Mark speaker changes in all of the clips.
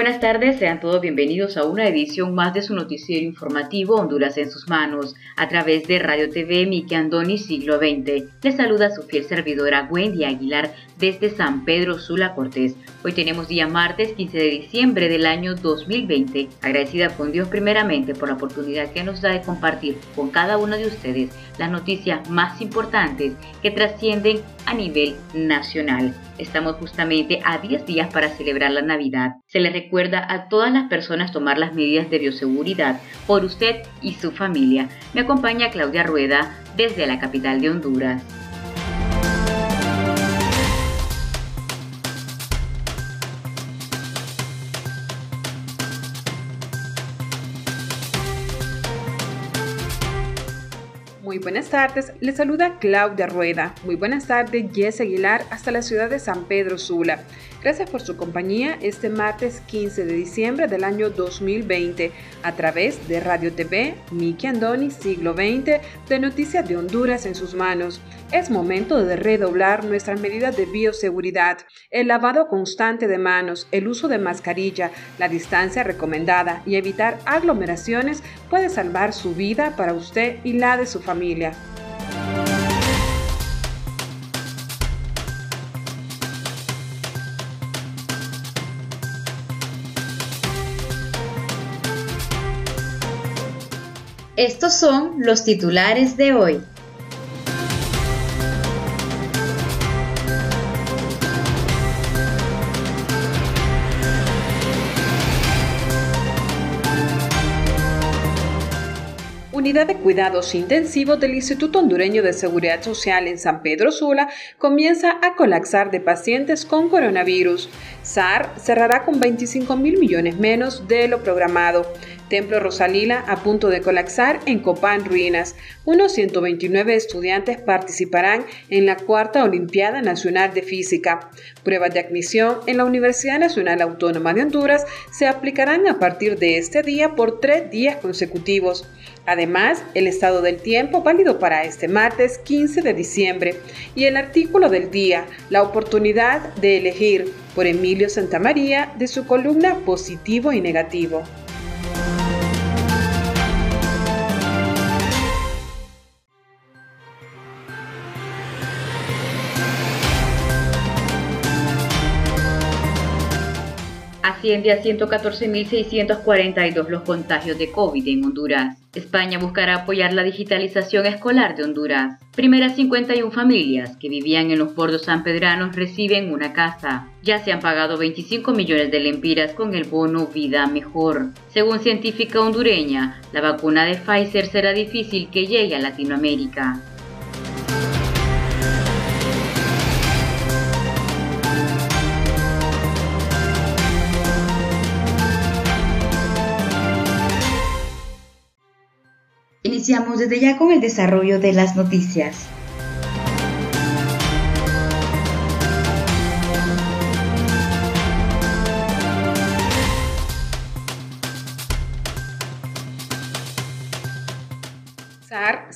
Speaker 1: Buenas tardes, sean todos bienvenidos a una edición más de su noticiero informativo Honduras en sus manos, a través de Radio TV Miki Andoni Siglo XX. Les saluda su fiel servidora Wendy Aguilar desde San Pedro Sula Cortés. Hoy tenemos día martes 15 de diciembre del año 2020. Agradecida con Dios primeramente por la oportunidad que nos da de compartir con cada uno de ustedes las noticias más importantes que trascienden a nivel nacional. Estamos justamente a 10 días para celebrar la Navidad. Se les recuerda a todas las personas tomar las medidas de bioseguridad por usted y su familia. Me acompaña Claudia Rueda desde la capital de Honduras.
Speaker 2: Buenas tardes, les saluda Claudia Rueda. Muy buenas tardes, Jess Aguilar, hasta la ciudad de San Pedro Sula. Gracias por su compañía este martes 15 de diciembre del año 2020 a través de Radio TV Miki Andoni Siglo XX de Noticias de Honduras en sus manos. Es momento de redoblar nuestras medidas de bioseguridad, el lavado constante de manos, el uso de mascarilla, la distancia recomendada y evitar aglomeraciones puede salvar su vida para usted y la de su familia.
Speaker 1: Estos son los titulares de hoy.
Speaker 2: Unidad de Cuidados Intensivos del Instituto Hondureño de Seguridad Social en San Pedro Sula comienza a colapsar de pacientes con coronavirus. SAR cerrará con 25 mil millones menos de lo programado. Templo Rosalila a punto de colapsar en Copán Ruinas. Unos 129 estudiantes participarán en la cuarta Olimpiada Nacional de Física. Pruebas de admisión en la Universidad Nacional Autónoma de Honduras se aplicarán a partir de este día por tres días consecutivos. Además, el estado del tiempo válido para este martes 15 de diciembre y el artículo del día, la oportunidad de elegir por Emilio Santamaría de su columna Positivo y Negativo.
Speaker 1: Asciende a 114.642 los contagios de COVID en Honduras. España buscará apoyar la digitalización escolar de Honduras. Primeras 51 familias que vivían en los bordos sanpedranos reciben una casa. Ya se han pagado 25 millones de lempiras con el bono Vida Mejor. Según científica hondureña, la vacuna de Pfizer será difícil que llegue a Latinoamérica.
Speaker 3: Iniciamos desde ya con el desarrollo de las noticias.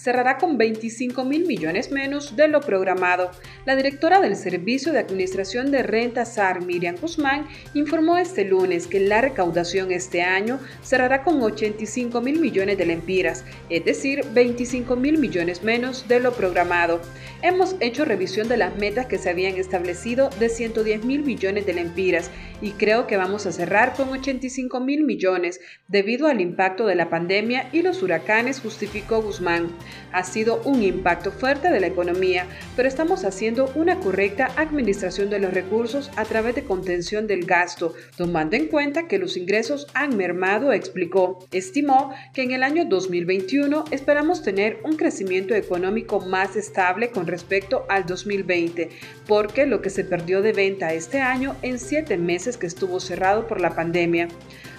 Speaker 2: cerrará con 25 mil millones menos de lo programado. La directora del Servicio de Administración de Renta SAR, Miriam Guzmán, informó este lunes que la recaudación este año cerrará con 85 mil millones de lempiras, es decir, 25 mil millones menos de lo programado. Hemos hecho revisión de las metas que se habían establecido de 110 mil millones de lempiras y creo que vamos a cerrar con 85 mil millones debido al impacto de la pandemia y los huracanes, justificó Guzmán. Ha sido un impacto fuerte de la economía, pero estamos haciendo una correcta administración de los recursos a través de contención del gasto, tomando en cuenta que los ingresos han mermado, explicó. Estimó que en el año 2021 esperamos tener un crecimiento económico más estable con respecto al 2020, porque lo que se perdió de venta este año en siete meses que estuvo cerrado por la pandemia.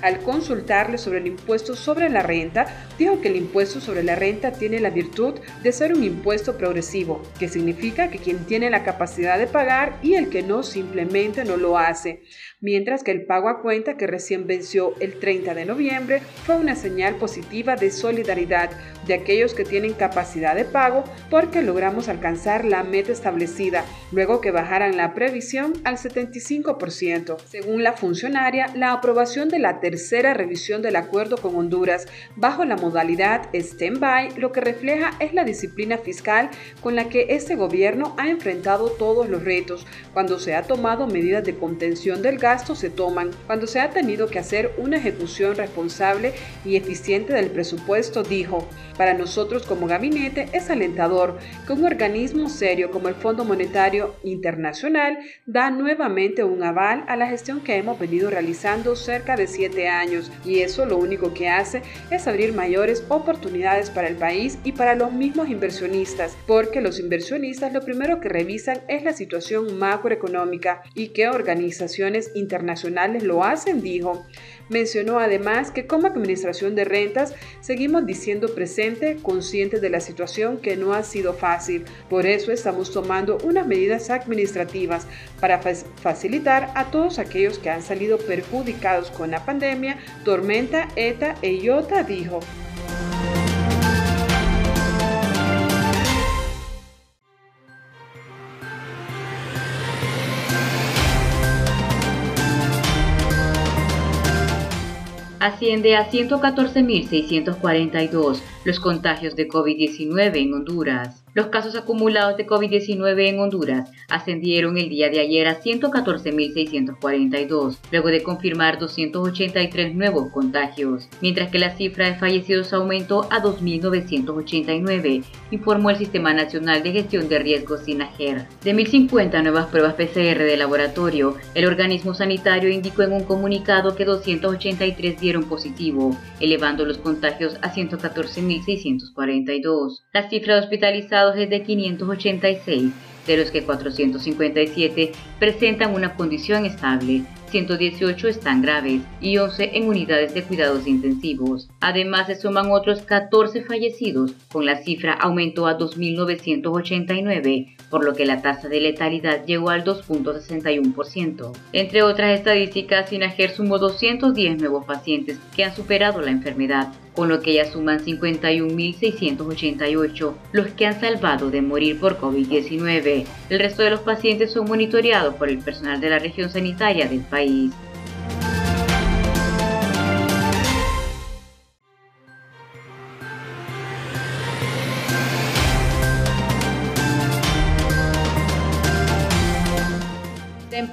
Speaker 2: Al consultarle sobre el impuesto sobre la renta, dijo que el impuesto sobre la renta tiene la virtud de ser un impuesto progresivo, que significa que quien tiene la capacidad de pagar y el que no simplemente no lo hace mientras que el pago a cuenta que recién venció el 30 de noviembre fue una señal positiva de solidaridad de aquellos que tienen capacidad de pago porque logramos alcanzar la meta establecida, luego que bajaran la previsión al 75%. Según la funcionaria, la aprobación de la tercera revisión del acuerdo con Honduras bajo la modalidad stand-by lo que refleja es la disciplina fiscal con la que este gobierno ha enfrentado todos los retos cuando se ha tomado medidas de contención del se toman cuando se ha tenido que hacer una ejecución responsable y eficiente del presupuesto, dijo. Para nosotros como gabinete es alentador que un organismo serio como el Fondo Monetario Internacional da nuevamente un aval a la gestión que hemos venido realizando cerca de siete años y eso lo único que hace es abrir mayores oportunidades para el país y para los mismos inversionistas, porque los inversionistas lo primero que revisan es la situación macroeconómica y qué organizaciones internacionales lo hacen, dijo. Mencionó además que como Administración de Rentas seguimos diciendo presente, conscientes de la situación que no ha sido fácil. Por eso estamos tomando unas medidas administrativas para facilitar a todos aquellos que han salido perjudicados con la pandemia, tormenta, ETA e IOTA, dijo.
Speaker 1: Asciende a 114.642 los contagios de COVID-19 en Honduras. Los casos acumulados de COVID-19 en Honduras ascendieron el día de ayer a 114.642, luego de confirmar 283 nuevos contagios, mientras que la cifra de fallecidos aumentó a 2.989, informó el Sistema Nacional de Gestión de Riesgos SINAGER. De 1.050 nuevas pruebas PCR de laboratorio, el organismo sanitario indicó en un comunicado que 283 dieron positivo, elevando los contagios a 114.642. La cifra de hospitalizados es de 586, de los que 457 presentan una condición estable, 118 están graves y 11 en unidades de cuidados intensivos. Además, se suman otros 14 fallecidos, con la cifra aumentó a 2.989, por lo que la tasa de letalidad llegó al 2.61%. Entre otras estadísticas, Sinajer sumó 210 nuevos pacientes que han superado la enfermedad, con lo que ya suman 51.688 los que han salvado de morir por COVID-19. El resto de los pacientes son monitoreados por el personal de la región sanitaria del país.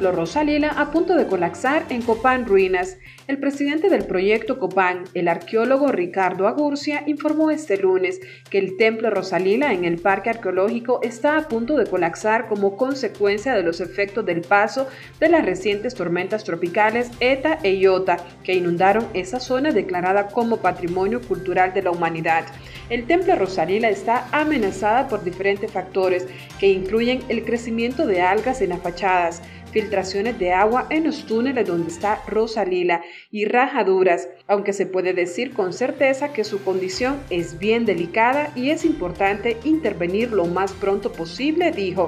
Speaker 2: Templo Rosalila a punto de colapsar en Copán Ruinas. El presidente del proyecto Copán, el arqueólogo Ricardo Agurcia, informó este lunes que el Templo Rosalila en el Parque Arqueológico está a punto de colapsar como consecuencia de los efectos del paso de las recientes tormentas tropicales ETA e IOTA que inundaron esa zona declarada como Patrimonio Cultural de la Humanidad. El Templo Rosalila está amenazada por diferentes factores que incluyen el crecimiento de algas en las fachadas, filtraciones de agua en los túneles donde está Rosalila y rajaduras, aunque se puede decir con certeza que su condición es bien delicada y es importante intervenir lo más pronto posible, dijo.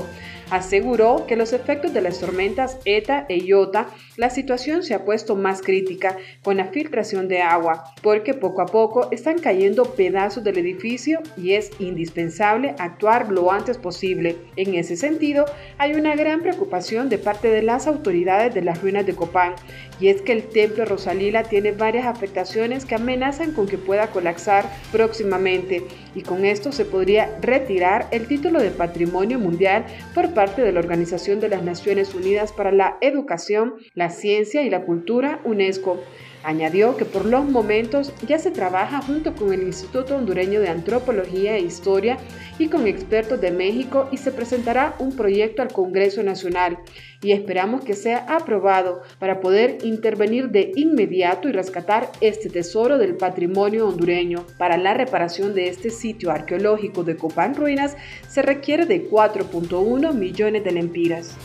Speaker 2: Aseguró que los efectos de las tormentas ETA e IOTA, la situación se ha puesto más crítica con la filtración de agua, porque poco a poco están cayendo pedazos del edificio y es indispensable actuar lo antes posible. En ese sentido, hay una gran preocupación de parte de las autoridades de las ruinas de Copán, y es que el templo Rosalila tiene varias afectaciones que amenazan con que pueda colapsar próximamente, y con esto se podría retirar el título de Patrimonio Mundial por parte de la Organización de las Naciones Unidas para la Educación, la Ciencia y la Cultura, UNESCO. Añadió que por los momentos ya se trabaja junto con el Instituto Hondureño de Antropología e Historia y con expertos de México y se presentará un proyecto al Congreso Nacional y esperamos que sea aprobado para poder intervenir de inmediato y rescatar este tesoro del patrimonio hondureño. Para la reparación de este sitio arqueológico de Copán Ruinas se requiere de 4.1 millones de lempiras.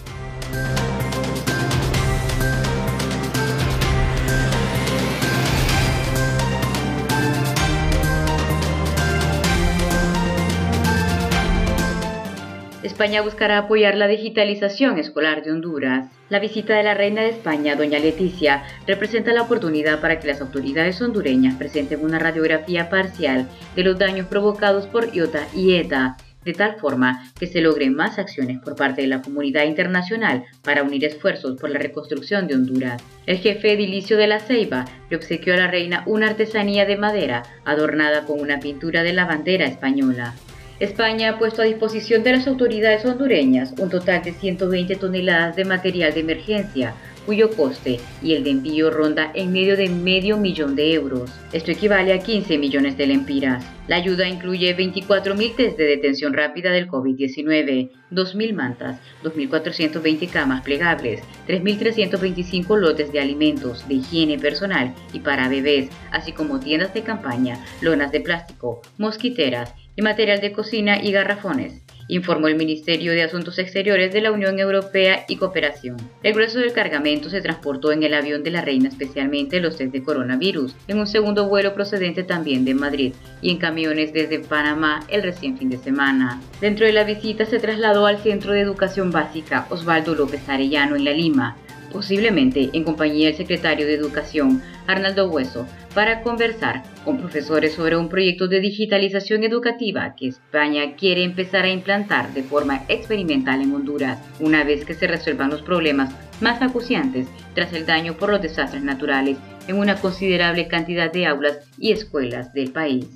Speaker 1: España buscará apoyar la digitalización escolar de Honduras. La visita de la reina de España, doña Leticia, representa la oportunidad para que las autoridades hondureñas presenten una radiografía parcial de los daños provocados por IOTA y ETA, de tal forma que se logren más acciones por parte de la comunidad internacional para unir esfuerzos por la reconstrucción de Honduras. El jefe edilicio de la Ceiba le obsequió a la reina una artesanía de madera adornada con una pintura de la bandera española. España ha puesto a disposición de las autoridades hondureñas un total de 120 toneladas de material de emergencia, cuyo coste y el de envío ronda en medio de medio millón de euros. Esto equivale a 15 millones de lempiras. La ayuda incluye 24.000 test de detención rápida del COVID-19, 2.000 mantas, 2.420 camas plegables, 3.325 lotes de alimentos, de higiene personal y para bebés, así como tiendas de campaña, lonas de plástico, mosquiteras material de cocina y garrafones, informó el Ministerio de Asuntos Exteriores de la Unión Europea y Cooperación. El grueso del cargamento se transportó en el avión de la reina, especialmente los test de coronavirus, en un segundo vuelo procedente también de Madrid y en camiones desde Panamá el recién fin de semana. Dentro de la visita se trasladó al Centro de Educación Básica Osvaldo López Arellano en La Lima, posiblemente en compañía del secretario de Educación, Arnaldo Hueso, para conversar con profesores sobre un proyecto de digitalización educativa que España quiere empezar a implantar de forma experimental en Honduras, una vez que se resuelvan los problemas más acuciantes tras el daño por los desastres naturales en una considerable cantidad de aulas y escuelas del país.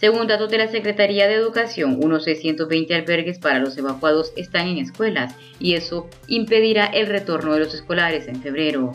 Speaker 1: Según datos de la Secretaría de Educación, unos 620 albergues para los evacuados están en escuelas y eso impedirá el retorno de los escolares en febrero.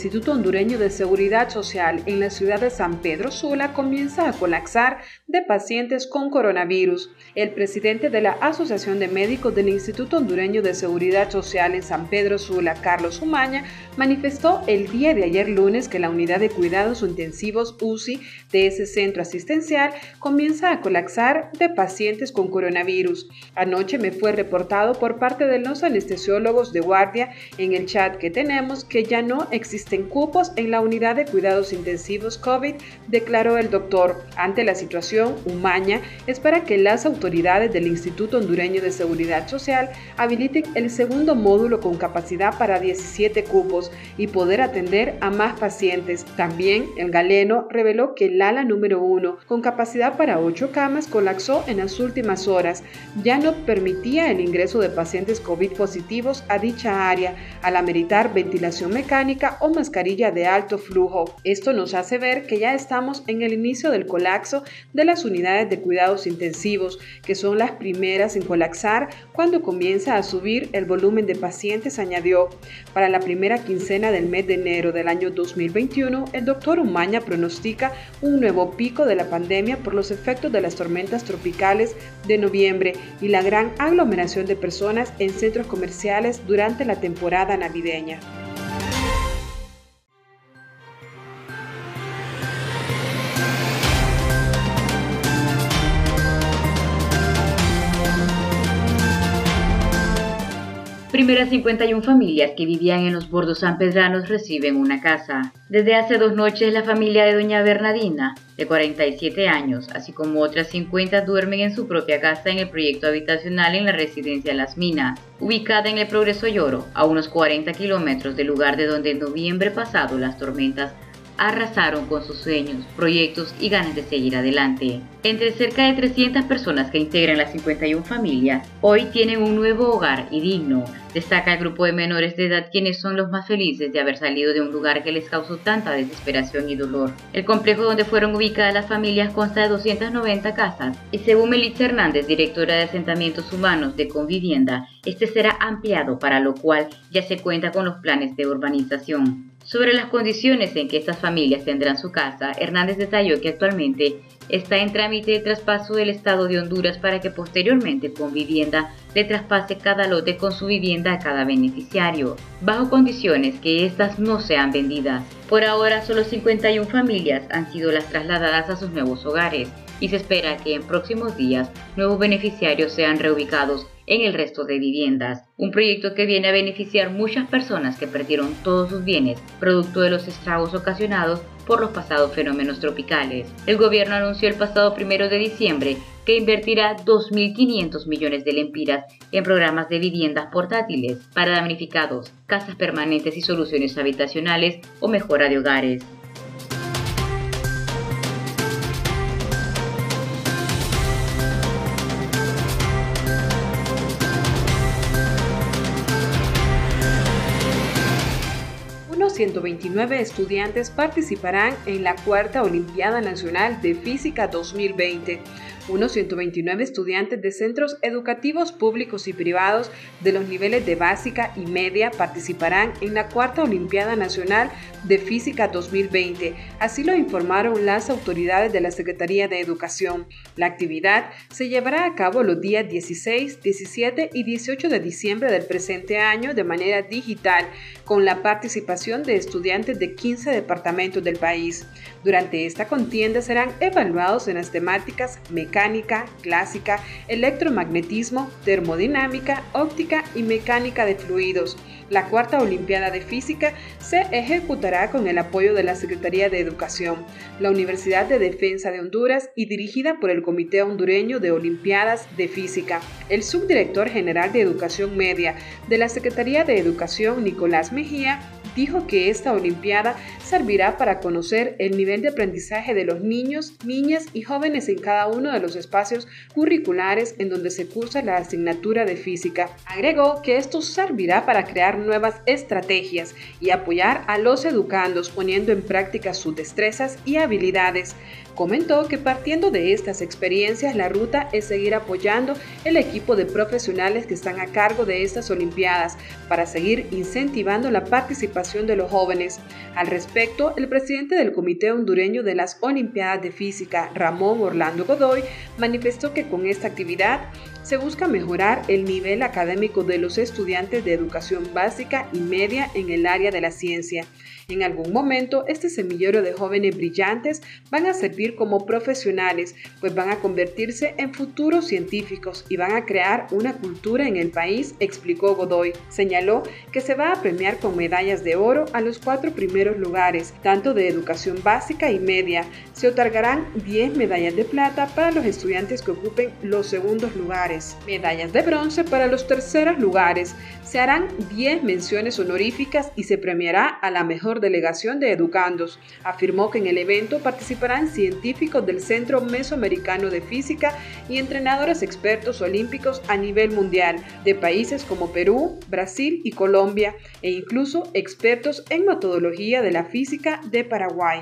Speaker 2: Instituto Hondureño de Seguridad Social en la ciudad de San Pedro Sula comienza a colapsar de pacientes con coronavirus. El presidente de la Asociación de Médicos del Instituto Hondureño de Seguridad Social en San Pedro Sula, Carlos Umaña, manifestó el día de ayer lunes que la unidad de cuidados intensivos UCI de ese centro asistencial comienza a colapsar de pacientes con coronavirus. Anoche me fue reportado por parte de los anestesiólogos de guardia en el chat que tenemos que ya no existen cupos en la unidad de cuidados intensivos COVID, declaró el doctor. Ante la situación, Umaña espera que las autoridades del Instituto Hondureño de Seguridad Social habiliten el segundo módulo con capacidad para 17 cupos y poder atender a más pacientes. También el galeno reveló que el ala número 1, con capacidad para 8 camas, colapsó en las últimas horas. Ya no permitía el ingreso de pacientes COVID positivos a dicha área al ameritar ventilación mecánica o mascarilla de alto flujo. Esto nos hace ver que ya estamos en el inicio del colapso de las unidades de cuidados intensivos, que son las primeras en colapsar cuando comienza a subir el volumen de pacientes, añadió. Para la primera quincena del mes de enero del año 2021, el doctor Umaña pronostica un nuevo pico de la pandemia por los efectos de las tormentas tropicales de noviembre y la gran aglomeración de personas en centros comerciales durante la temporada navideña.
Speaker 1: Primeras 51 familias que vivían en los bordos sanpedranos reciben una casa. Desde hace dos noches la familia de doña Bernadina, de 47 años, así como otras 50 duermen en su propia casa en el proyecto habitacional en la residencia Las Minas, ubicada en el Progreso Lloro, a unos 40 kilómetros del lugar de donde en noviembre pasado las tormentas arrasaron con sus sueños, proyectos y ganas de seguir adelante. Entre cerca de 300 personas que integran las 51 familias, hoy tienen un nuevo hogar y digno. Destaca el grupo de menores de edad quienes son los más felices de haber salido de un lugar que les causó tanta desesperación y dolor. El complejo donde fueron ubicadas las familias consta de 290 casas y según Melitza Hernández, directora de asentamientos humanos de Convivienda, este será ampliado para lo cual ya se cuenta con los planes de urbanización. Sobre las condiciones en que estas familias tendrán su casa, Hernández detalló que actualmente está en trámite de traspaso del Estado de Honduras para que posteriormente con vivienda le traspase cada lote con su vivienda a cada beneficiario, bajo condiciones que éstas no sean vendidas. Por ahora, solo 51 familias han sido las trasladadas a sus nuevos hogares y se espera que en próximos días nuevos beneficiarios sean reubicados en el resto de viviendas. Un proyecto que viene a beneficiar muchas personas que perdieron todos sus bienes producto de los estragos ocasionados por los pasados fenómenos tropicales. El gobierno anunció el pasado primero de diciembre que invertirá 2.500 millones de lempiras en programas de viviendas portátiles para damnificados, casas permanentes y soluciones habitacionales o mejora de hogares.
Speaker 2: 129 estudiantes participarán en la Cuarta Olimpiada Nacional de Física 2020 unos 129 estudiantes de centros educativos públicos y privados de los niveles de básica y media participarán en la Cuarta Olimpiada Nacional de Física 2020. Así lo informaron las autoridades de la Secretaría de Educación. La actividad se llevará a cabo los días 16, 17 y 18 de diciembre del presente año de manera digital, con la participación de estudiantes de 15 departamentos del país. Durante esta contienda serán evaluados en las temáticas mecánica, clásica, electromagnetismo, termodinámica, óptica y mecánica de fluidos. La cuarta Olimpiada de Física se ejecutará con el apoyo de la Secretaría de Educación, la Universidad de Defensa de Honduras y dirigida por el Comité Hondureño de Olimpiadas de Física. El subdirector general de Educación Media de la Secretaría de Educación, Nicolás Mejía, dijo que esta Olimpiada servirá para conocer el nivel de aprendizaje de los niños, niñas y jóvenes en cada uno de los espacios curriculares en donde se cursa la asignatura de física. Agregó que esto servirá para crear nuevas estrategias y apoyar a los educandos poniendo en práctica sus destrezas y habilidades. Comentó que partiendo de estas experiencias, la ruta es seguir apoyando el equipo de profesionales que están a cargo de estas Olimpiadas para seguir incentivando la participación de los jóvenes. Al respecto, el presidente del Comité Hondureño de las Olimpiadas de Física, Ramón Orlando Godoy, manifestó que con esta actividad se busca mejorar el nivel académico de los estudiantes de educación básica y media en el área de la ciencia. En algún momento, este semillero de jóvenes brillantes van a servir como profesionales, pues van a convertirse en futuros científicos y van a crear una cultura en el país, explicó Godoy. Señaló que se va a premiar con medallas de oro a los cuatro primeros lugares, tanto de educación básica y media. Se otorgarán 10 medallas de plata para los estudiantes que ocupen los segundos lugares medallas de bronce para los terceros lugares. Se harán 10 menciones honoríficas y se premiará a la mejor delegación de educandos. Afirmó que en el evento participarán científicos del Centro Mesoamericano de Física y entrenadores expertos olímpicos a nivel mundial de países como Perú, Brasil y Colombia e incluso expertos en metodología de la física de Paraguay.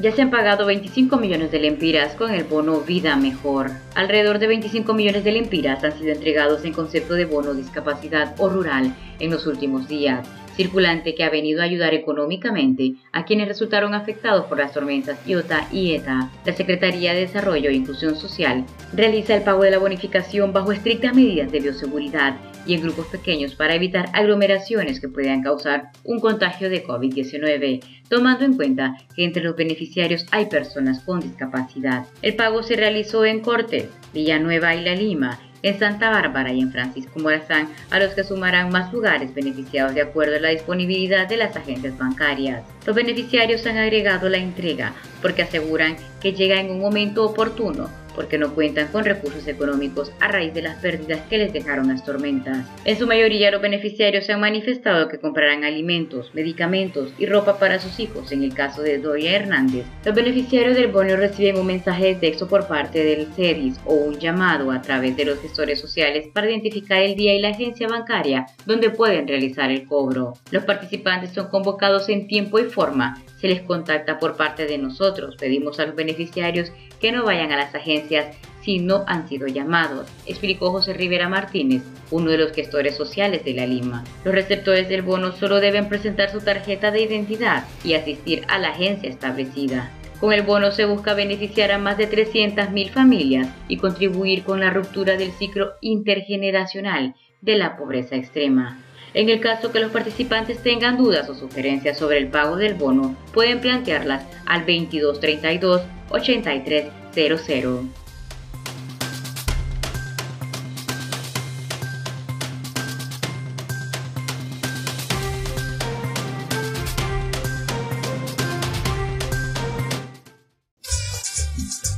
Speaker 1: Ya se han pagado 25 millones de lempiras con el bono Vida Mejor. Alrededor de 25 millones de lempiras han sido entregados en concepto de bono discapacidad o rural en los últimos días circulante que ha venido a ayudar económicamente a quienes resultaron afectados por las tormentas Iota y ETA. La Secretaría de Desarrollo e Inclusión Social realiza el pago de la bonificación bajo estrictas medidas de bioseguridad y en grupos pequeños para evitar aglomeraciones que puedan causar un contagio de COVID-19, tomando en cuenta que entre los beneficiarios hay personas con discapacidad. El pago se realizó en Cortes, Villanueva y La Lima en Santa Bárbara y en Francisco Morazán, a los que sumarán más lugares beneficiados de acuerdo a la disponibilidad de las agencias bancarias. Los beneficiarios han agregado la entrega porque aseguran que llega en un momento oportuno porque no cuentan con recursos económicos a raíz de las pérdidas que les dejaron las tormentas. En su mayoría los beneficiarios se han manifestado que comprarán alimentos, medicamentos y ropa para sus hijos en el caso de Doya Hernández. Los beneficiarios del bono reciben un mensaje de texto por parte del CERIS o un llamado a través de los gestores sociales para identificar el día y la agencia bancaria donde pueden realizar el cobro. Los participantes son convocados en tiempo y forma se les contacta por parte de nosotros. Pedimos a los beneficiarios que no vayan a las agencias si no han sido llamados, explicó José Rivera Martínez, uno de los gestores sociales de la Lima. Los receptores del bono solo deben presentar su tarjeta de identidad y asistir a la agencia establecida. Con el bono se busca beneficiar a más de 300.000 familias y contribuir con la ruptura del ciclo intergeneracional de la pobreza extrema. En el caso que los participantes tengan dudas o sugerencias sobre el pago del bono, pueden plantearlas al 2232 8300.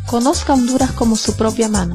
Speaker 4: Conozca Honduras como su propia mano.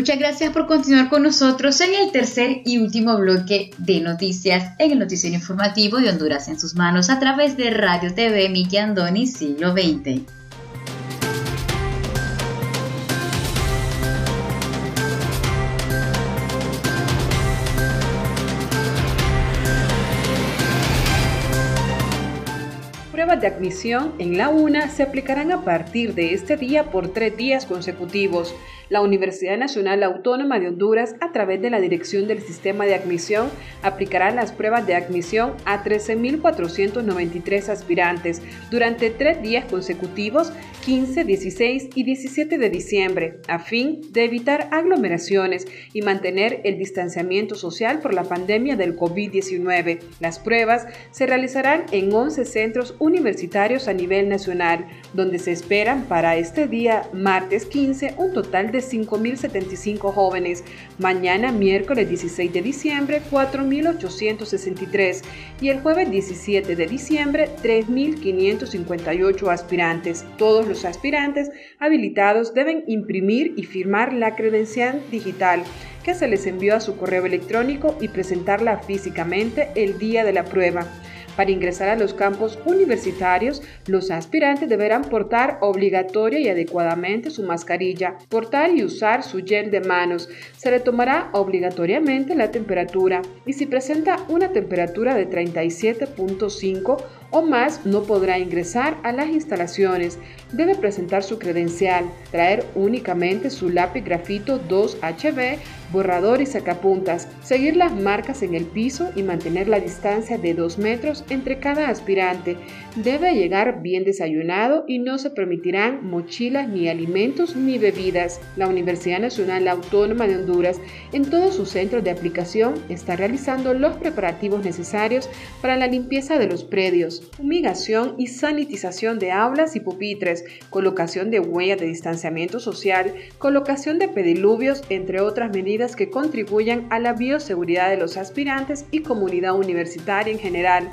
Speaker 3: Muchas gracias por continuar con nosotros en el tercer y último bloque de noticias en el noticiero informativo de Honduras en sus manos a través de Radio TV Miki Andoni Siglo XX.
Speaker 2: De admisión en la UNA se aplicarán a partir de este día por tres días consecutivos la Universidad Nacional Autónoma de Honduras, a través de la Dirección del Sistema de Admisión, aplicará las pruebas de admisión a 13.493 aspirantes durante tres días consecutivos, 15, 16 y 17 de diciembre, a fin de evitar aglomeraciones y mantener el distanciamiento social por la pandemia del COVID-19. Las pruebas se realizarán en 11 centros universitarios a nivel nacional, donde se esperan para este día, martes 15, un total de 5.075 jóvenes. Mañana, miércoles 16 de diciembre, 4.863 y el jueves 17 de diciembre, 3.558 aspirantes. Todos los aspirantes habilitados deben imprimir y firmar la credencial digital que se les envió a su correo electrónico y presentarla físicamente el día de la prueba. Para ingresar a los campos universitarios, los aspirantes deberán portar obligatoria y adecuadamente su mascarilla, portar y usar su gel de manos. Se le tomará obligatoriamente la temperatura y si presenta una temperatura de 37.5 o más no podrá ingresar a las instalaciones. Debe presentar su credencial, traer únicamente su lápiz grafito 2HB, borrador y sacapuntas, seguir las marcas en el piso y mantener la distancia de 2 metros entre cada aspirante. Debe llegar bien desayunado y no se permitirán mochilas ni alimentos ni bebidas. La Universidad Nacional Autónoma de Honduras en todos sus centros de aplicación está realizando los preparativos necesarios para la limpieza de los predios, fumigación y sanitización de aulas y pupitres, colocación de huellas de distanciamiento social, colocación de pediluvios, entre otras medidas que contribuyan a la bioseguridad de los aspirantes y comunidad universitaria en general.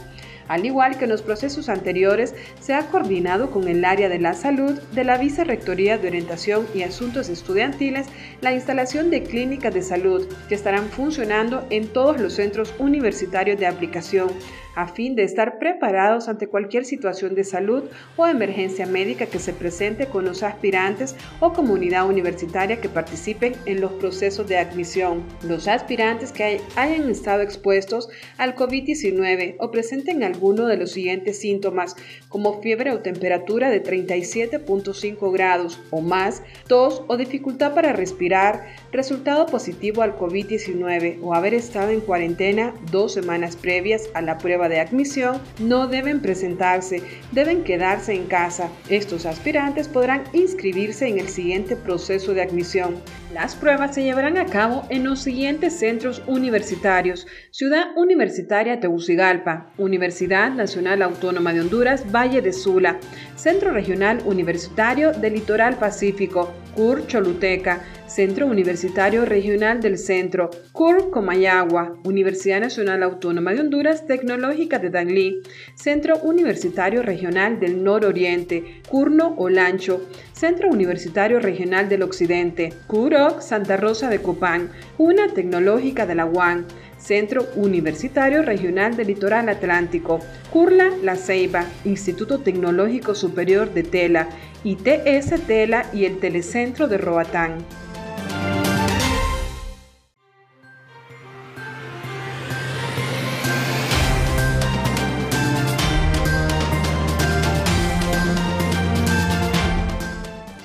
Speaker 2: Al igual que en los procesos anteriores, se ha coordinado con el área de la salud de la Vicerrectoría de Orientación y Asuntos Estudiantiles la instalación de clínicas de salud que estarán funcionando en todos los centros universitarios de aplicación a fin de estar preparados ante cualquier situación de salud o emergencia médica que se presente con los aspirantes o comunidad universitaria que participen en los procesos de admisión. Los aspirantes que hayan estado expuestos al COVID-19 o presenten alguno de los siguientes síntomas, como fiebre o temperatura de 37.5 grados o más, tos o dificultad para respirar, resultado positivo al COVID-19 o haber estado en cuarentena dos semanas previas a la prueba de admisión no deben presentarse, deben quedarse en casa. Estos aspirantes podrán inscribirse en el siguiente proceso de admisión. Las pruebas se llevarán a cabo en los siguientes centros universitarios: Ciudad Universitaria Tegucigalpa, Universidad Nacional Autónoma de Honduras, Valle de Sula, Centro Regional Universitario del Litoral Pacífico, CUR Choluteca, Centro Universitario Regional del Centro, CUR Comayagua, Universidad Nacional Autónoma de Honduras Tecnológica de Danlí, Centro Universitario Regional del Nororiente, CURNO Olancho, Centro Universitario Regional del Occidente, CUROC Santa Rosa de Copán, UNA Tecnológica de la UAN, Centro Universitario Regional del Litoral Atlántico, CURLA La Ceiba, Instituto Tecnológico Superior de Tela, ITS Tela y el Telecentro de Roatán.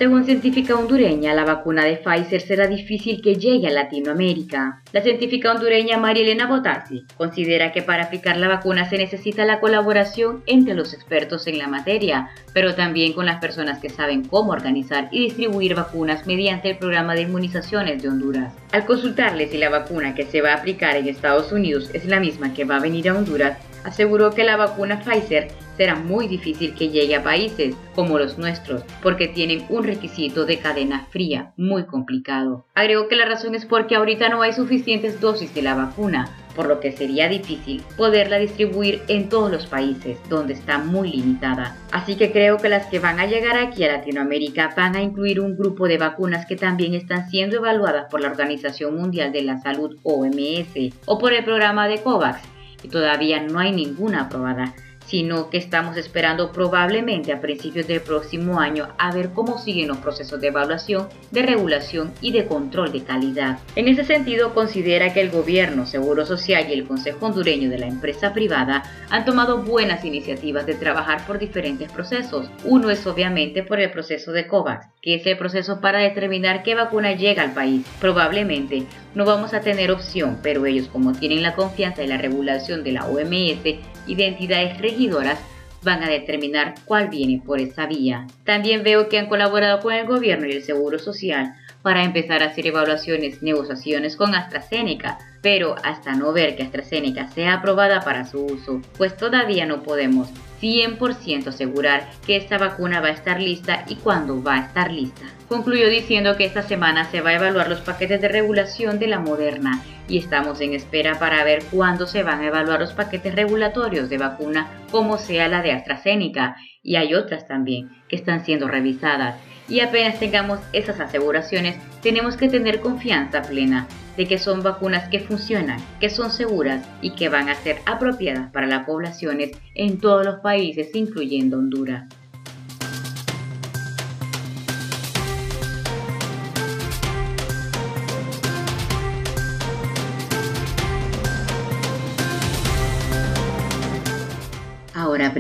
Speaker 1: Según científica hondureña, la vacuna de Pfizer será difícil que llegue a Latinoamérica. La científica hondureña María Elena Botassi considera que para aplicar la vacuna se necesita la colaboración entre los expertos en la materia, pero también con las personas que saben cómo organizar y distribuir vacunas mediante el programa de inmunizaciones de Honduras. Al consultarle si la vacuna que se va a aplicar en Estados Unidos es la misma que va a venir a Honduras, aseguró que la vacuna Pfizer será muy difícil que llegue a países como los nuestros porque tienen un requisito de cadena fría muy complicado. Agregó que la razón es porque ahorita no hay suficientes dosis de la vacuna, por lo que sería difícil poderla distribuir en todos los países donde está muy limitada. Así que creo que las que van a llegar aquí a Latinoamérica van a incluir un grupo de vacunas que también están siendo evaluadas por la Organización Mundial de la Salud OMS o por el programa de COVAX y todavía no hay ninguna aprobada sino que estamos esperando probablemente a principios del próximo año a ver cómo siguen los procesos de evaluación, de regulación y de control de calidad. En ese sentido, considera que el gobierno, Seguro Social y el Consejo Hondureño de la empresa privada han tomado buenas iniciativas de trabajar por diferentes procesos. Uno es obviamente por el proceso de COVAX, que es el proceso para determinar qué vacuna llega al país. Probablemente no vamos a tener opción, pero ellos como tienen la confianza y la regulación de la OMS identidades regidoras van a determinar cuál viene por esa vía. También veo que han colaborado con el gobierno y el Seguro Social para empezar a hacer evaluaciones, negociaciones con AstraZeneca, pero hasta no ver que AstraZeneca sea aprobada para su uso, pues todavía no podemos 100% asegurar que esta vacuna va a estar lista y cuándo va a estar lista. Concluyó diciendo que esta semana se va a evaluar los paquetes de regulación de la Moderna y estamos en espera para ver cuándo se van a evaluar los paquetes regulatorios de vacuna como sea la de AstraZeneca y hay otras también que están siendo revisadas y apenas tengamos esas aseguraciones tenemos que tener confianza plena de que son vacunas que funcionan, que son seguras y que van a ser apropiadas para las poblaciones en todos los países, incluyendo Honduras.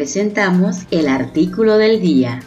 Speaker 1: Presentamos el artículo del día.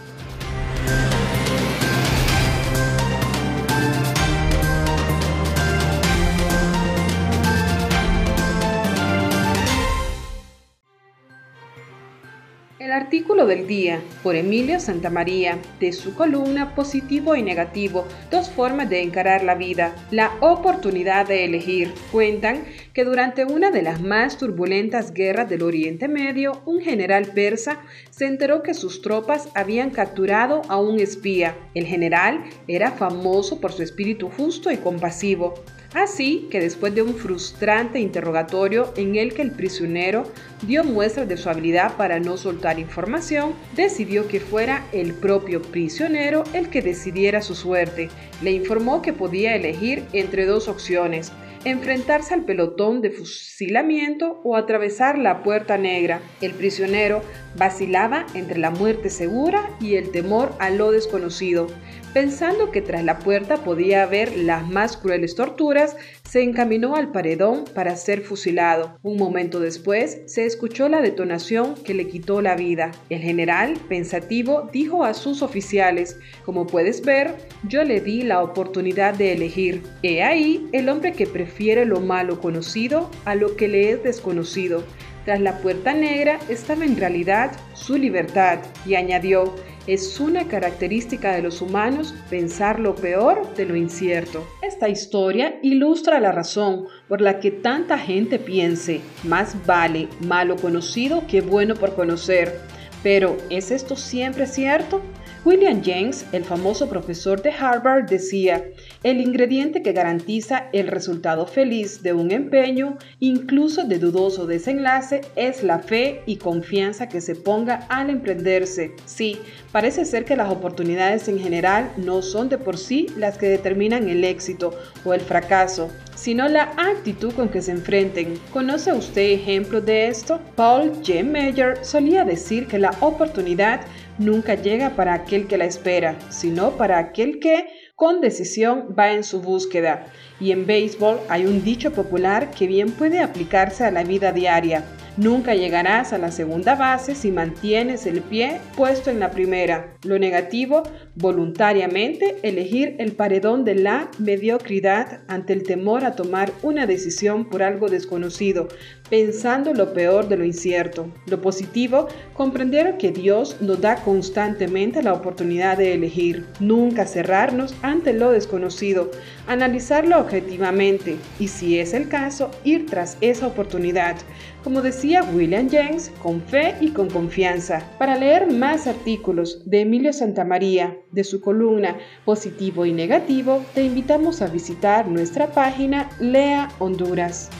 Speaker 2: Artículo del día por Emilio Santamaría de su columna Positivo y Negativo, dos formas de encarar la vida, la oportunidad de elegir. Cuentan que durante una de las más turbulentas guerras del Oriente Medio, un general persa se enteró que sus tropas habían capturado a un espía. El general era famoso por su espíritu justo y compasivo. Así que después de un frustrante interrogatorio en el que el prisionero dio muestras de su habilidad para no soltar información, decidió que fuera el propio prisionero el que decidiera su suerte. Le informó que podía elegir entre dos opciones, enfrentarse al pelotón de fusilamiento o atravesar la puerta negra. El prisionero vacilaba entre la muerte segura y el temor a lo desconocido. Pensando que tras la puerta podía haber las más crueles torturas, se encaminó al paredón para ser fusilado. Un momento después se escuchó la detonación que le quitó la vida. El general, pensativo, dijo a sus oficiales, como puedes ver, yo le di la oportunidad de elegir. He ahí el hombre que prefiere lo malo conocido a lo que le es desconocido. Tras la puerta negra estaba en realidad su libertad y añadió, es una característica de los humanos pensar lo peor de lo incierto. Esta historia ilustra la razón por la que tanta gente piense, más vale malo conocido que bueno por conocer. Pero, ¿es esto siempre cierto? William James, el famoso profesor de Harvard, decía, el ingrediente que garantiza el resultado feliz de un empeño, incluso de dudoso desenlace, es la fe y confianza que se ponga al emprenderse. Sí, parece ser que las oportunidades en general no son de por sí las que determinan el éxito o el fracaso, sino la actitud con que se enfrenten. ¿Conoce usted ejemplos de esto? Paul J. Meyer solía decir que la oportunidad nunca llega para aquel que la espera, sino para aquel que, con decisión, va en su búsqueda. Y en béisbol hay un dicho popular que bien puede aplicarse a la vida diaria. Nunca llegarás a la segunda base si mantienes el pie puesto en la primera. Lo negativo, voluntariamente elegir el paredón de la mediocridad ante el temor a tomar una decisión por algo desconocido, pensando lo peor de lo incierto. Lo positivo, comprender que Dios nos da constantemente la oportunidad de elegir, nunca cerrarnos ante lo desconocido, analizarlo objetivamente y si es el caso, ir tras esa oportunidad. Como decía William James, con fe y con confianza. Para leer más artículos de Emilio Santamaría, de su columna Positivo y Negativo, te invitamos a visitar nuestra página Lea Honduras.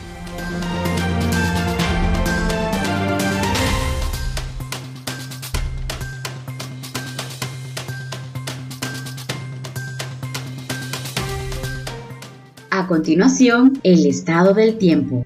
Speaker 1: A continuación, el estado del tiempo.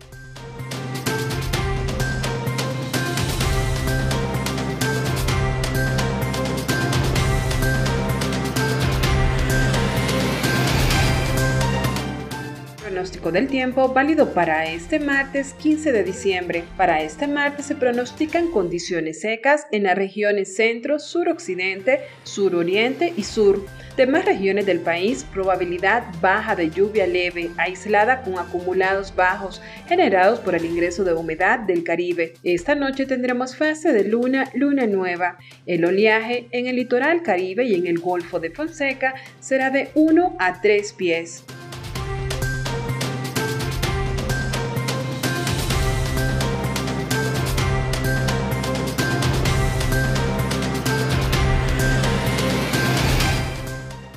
Speaker 2: Pronóstico del tiempo válido para este martes 15 de diciembre. Para este martes se pronostican condiciones secas en las regiones centro, suroccidente, suroriente y sur. Demás regiones del país, probabilidad baja de lluvia leve, aislada con acumulados bajos generados por el ingreso de humedad del Caribe. Esta noche tendremos fase de luna, luna nueva. El oleaje en el litoral Caribe y en el Golfo de Fonseca será de 1 a 3 pies.